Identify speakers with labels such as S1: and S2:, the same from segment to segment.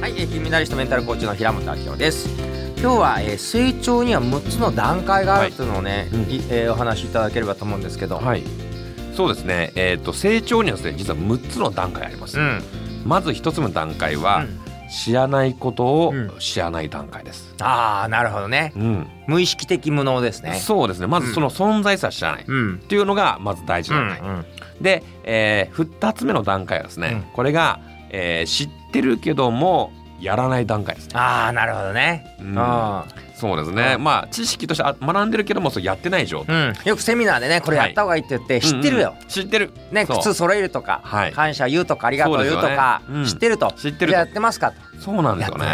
S1: はい、えー金メダリストメンタルコーチの平本明夫です。今日は、えー成長には6つの段階があるというのをね、
S2: うん
S1: いえーお話しいただければと思うんですけど。
S2: はいそうですねえっ、と成長にはですね実は6つの段階あります、
S1: うん。
S2: まず1つの段階は、
S1: うん
S2: 知らないことを
S1: うん
S2: 知らない段階です、
S1: ああ、なるほどね。
S2: うん
S1: 無意識的無能ですね。
S2: そうですねまずその存在さえ知らない、っ
S1: うん。
S2: ていうのがまず大事
S1: う
S2: なん段階、
S1: うん。
S2: で、え2つ目の段階はですね、これが、えー知ってるけどもやらない段階ですね。
S1: ああ、なるほどね。
S2: う
S1: うん。ん。
S2: そうですね、
S1: うん。
S2: まあ知識としてあ学んでるけどもそれやってない状態、
S1: うん、よくセミナーでねこれやった方がいいって言って知ってるよ、
S2: うんうん。知ってる。
S1: ね靴揃えるとか、
S2: はい。
S1: 感謝言うとかありがとう言うとか知ってると。
S2: 知ってる
S1: やってますかと。
S2: そうなんですよね。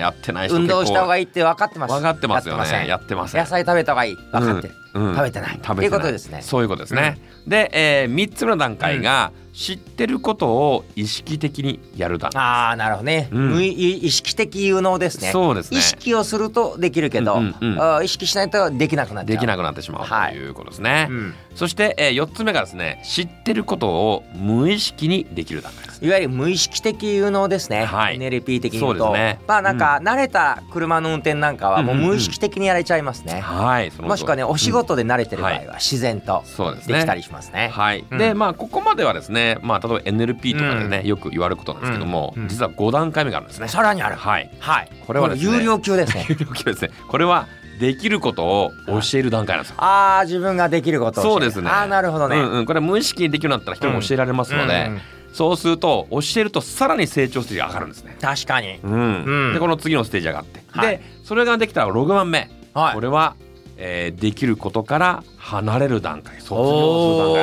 S1: やってない運動した方が
S2: い
S1: いいって分かってます。
S2: 分かってますよね。やってません。
S1: 野菜食べた方がいい。分かって食べてない。
S2: 食べてない。
S1: っていうことですね。
S2: そういうことですね、で、えー、3つ目の段階が、知ってることを意識的にやる段階
S1: ああなるほどね、
S2: うん。
S1: 無意意識的有能ですね。
S2: そうですね。
S1: 意識をするとできるけど、
S2: うんうん。うん
S1: 意識しないとできなくなっちゃう。
S2: できなくなってしまう
S1: はい
S2: とい。うことですね、
S1: うん。
S2: そして、えー、4つ目がですね知ってることを無意識にできる段階です。
S1: いわゆる無意識的有能ですね、
S2: はい。
S1: NLP 的に言うと。
S2: そうですね。
S1: まあなんか慣れた車の運転なんかはもう
S2: うんうんうん。
S1: 無意識的にやれちゃいますね、
S2: はいその通り。
S1: もしくはねお仕事で慣れてる場合
S2: うん。
S1: は自然と
S2: そうですね。
S1: できたりしますね。
S2: はい、
S1: うん。
S2: でまあここまではですねまあ例えば NLP とかでね、よく言われることなんですけども、
S1: うん。うん。
S2: 実は5段階目があるんですね。
S1: さらにある。
S2: はい。
S1: はい。
S2: これはですね。
S1: 有料級ですね。
S2: 有料級ですね。これはできることを教える段階なんですよ。
S1: ああ自分ができること
S2: そうですね。
S1: ああなるほどね。
S2: うんうん、これは無意識にできるようになったら人にも教えられますので、
S1: うんうん。
S2: そうすると教えるとさらに成長ステージが上がるんですね。
S1: 確かに。
S2: うん。
S1: うん。
S2: でこの次のステージ上がって、
S1: はい。
S2: でそれができたら6番目、
S1: はい。
S2: これは、えーできることから離れる段階。卒業する段階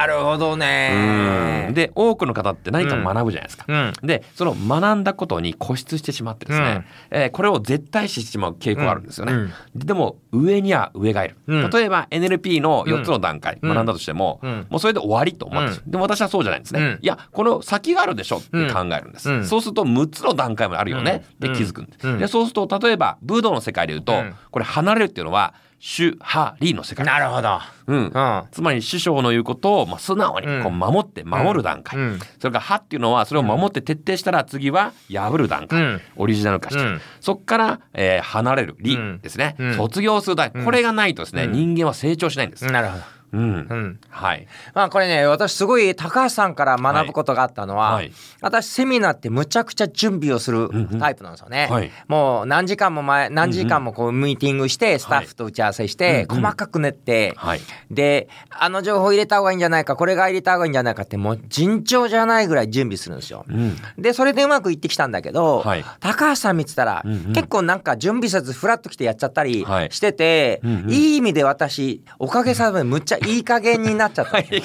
S1: なるほどね。
S2: うん。で多くの方って何か学ぶじゃないですか。
S1: うん。
S2: でその学んだことに固執してしまってですね、えーこれを絶対視してしまう傾向があるんですよね。
S1: うん。
S2: でも上には上がいる、
S1: うん。
S2: 例えば NLP の4つの段階
S1: うん。
S2: 学んだとしても、
S1: うん。
S2: もうそれで終わりと思うん。です、でも私はそうじゃないんですね、
S1: うん。
S2: いやこの先があるでしょって考えるんです、
S1: うん。
S2: そうすると6つの段階もあるよね。
S1: うん。
S2: って気づくんです、
S1: うん。
S2: でそうすると例えば武道の世界で言うと、
S1: うん。
S2: これ離れるっていうのは主ハリの世界。
S1: なるほど。
S2: うん。
S1: うん。
S2: つまり師匠の言うことをまあ素直にこう守って守る段階、
S1: うん。
S2: それから「は」っていうのはそれを守って徹底したら次は破る段階、
S1: うん。
S2: オリジナル化して、
S1: うん。
S2: そこから、えー離れる「り
S1: うん。
S2: ですね、
S1: うん。
S2: 卒業する段階。これがないとですね、
S1: うん。
S2: 人間は成長しないんです。
S1: なるほど。
S2: うん。
S1: うん。
S2: はい、
S1: まあこれね私すごい高橋さんから学ぶことがあったのは、
S2: はい。
S1: 私セミナーってむちゃくちゃ準備をする
S2: んうん。
S1: タイプなんですよね、
S2: はい。
S1: もう何時間も前何時間もこうミーティングしてスタッフと打ち合わせして
S2: うんうん。
S1: 細かく練って、
S2: はい。
S1: であの情報入れた方がいいんじゃないかこれが入れた方がいいんじゃないかってもう尋常じゃないぐらい準備するんですよ。
S2: うん。
S1: でそれでうまくいってきたんだけど、
S2: はい。
S1: 高橋さん見てたら、
S2: うんうん。
S1: 結構なんか準備せずフラッと来てやっちゃったり
S2: はい。
S1: してて、
S2: うんうん。
S1: いい意味で私おかげさまでむっちゃいい加減になっちゃった。
S2: 大丈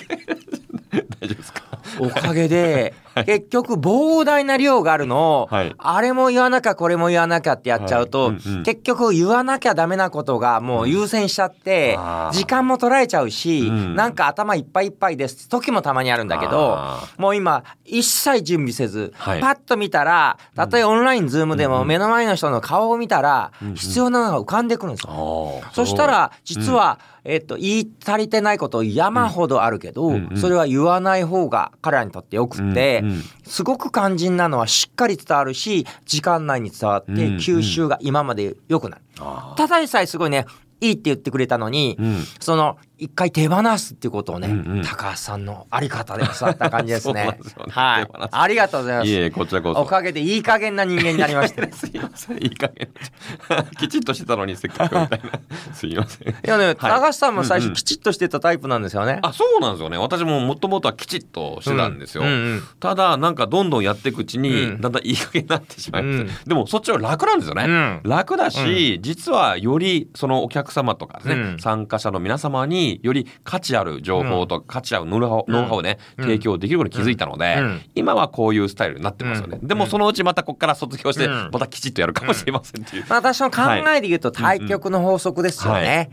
S2: 夫ですか？
S1: おかげで、結局膨大な量があるのを、
S2: はい。
S1: あれも言わなきゃこれも言わなきゃってやっちゃうと、
S2: はい。うんうん
S1: 結局言わなきゃダメなことがもう優先しちゃって、
S2: あー。
S1: 時間も取られちゃうし、
S2: うん。
S1: なんか頭いっぱいいっぱいです時もたまにあるんだけど
S2: あ
S1: もう今一切準備せず、
S2: はい。
S1: パッと見たらたとえオンラインズームでも目の前の人の顔を見たら、必要なのが浮かんでくるんですよ。そしたら実は、えっと、言い足りてないこと山ほどあるけど、
S2: うんうん
S1: それは言わない方が彼らにとってよくって、
S2: うんうん
S1: すごく肝心なのはしっかり伝わるし時間内に伝わって吸収が今まで良くなる。
S2: あ
S1: ただでさえすごいねいいって言ってくれたのに、
S2: うん。
S1: その一回手放すっていうことをね、
S2: うんうん。
S1: 高橋さんのあり方で教わった感じですね。
S2: すよ。ね。
S1: はい。ありがとうございます。
S2: いえこちらこそ。
S1: おかげでいい加減な人間になりました。い
S2: すいませんいい加減。きちっとしてたのにせっかくみたいな。すいません。
S1: やね、高橋さんも最
S2: うんうん。
S1: 初きちっとしてたタイプなんですよね。
S2: あそうなんですよね。私ももともとはきちっとしてたんですよ、
S1: うんうん
S2: ただなんかどんどんやっていくうちに、
S1: うん。
S2: だんだんいい加減になってしまいまして、
S1: うん。
S2: でもそっちは楽なんですよね、
S1: うん。
S2: 楽だし、実はよりそのお客様とかね、
S1: うん。
S2: 参加者の皆様により価値ある情報とか価値あるノウハウ,、ノウハウをね
S1: うん。
S2: 提供できることに気づいたので、
S1: うん。
S2: 今はこういうスタイルになってますよね、
S1: うん。
S2: でもそのうちまたここから卒業して
S1: うん。
S2: またきちっとやるかもしれませんっていう、
S1: まあ私の考えで言うと対局の法則ですよね。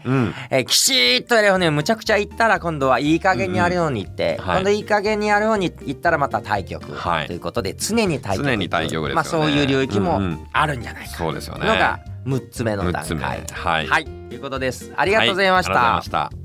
S1: えーきちっとやればねむちゃくちゃ言ったら今度はいい加減にやるように言って、今度いい加減にやるように言ったらまた対局、
S2: はい。
S1: ということで常に対局
S2: 常に対局ですよね。
S1: まあそういう領域もあるんじゃないか。
S2: そうですよね。
S1: のが6つ目の段
S2: 6つ目。
S1: 階
S2: はい。
S1: はい、ということです。
S2: ありがとうございました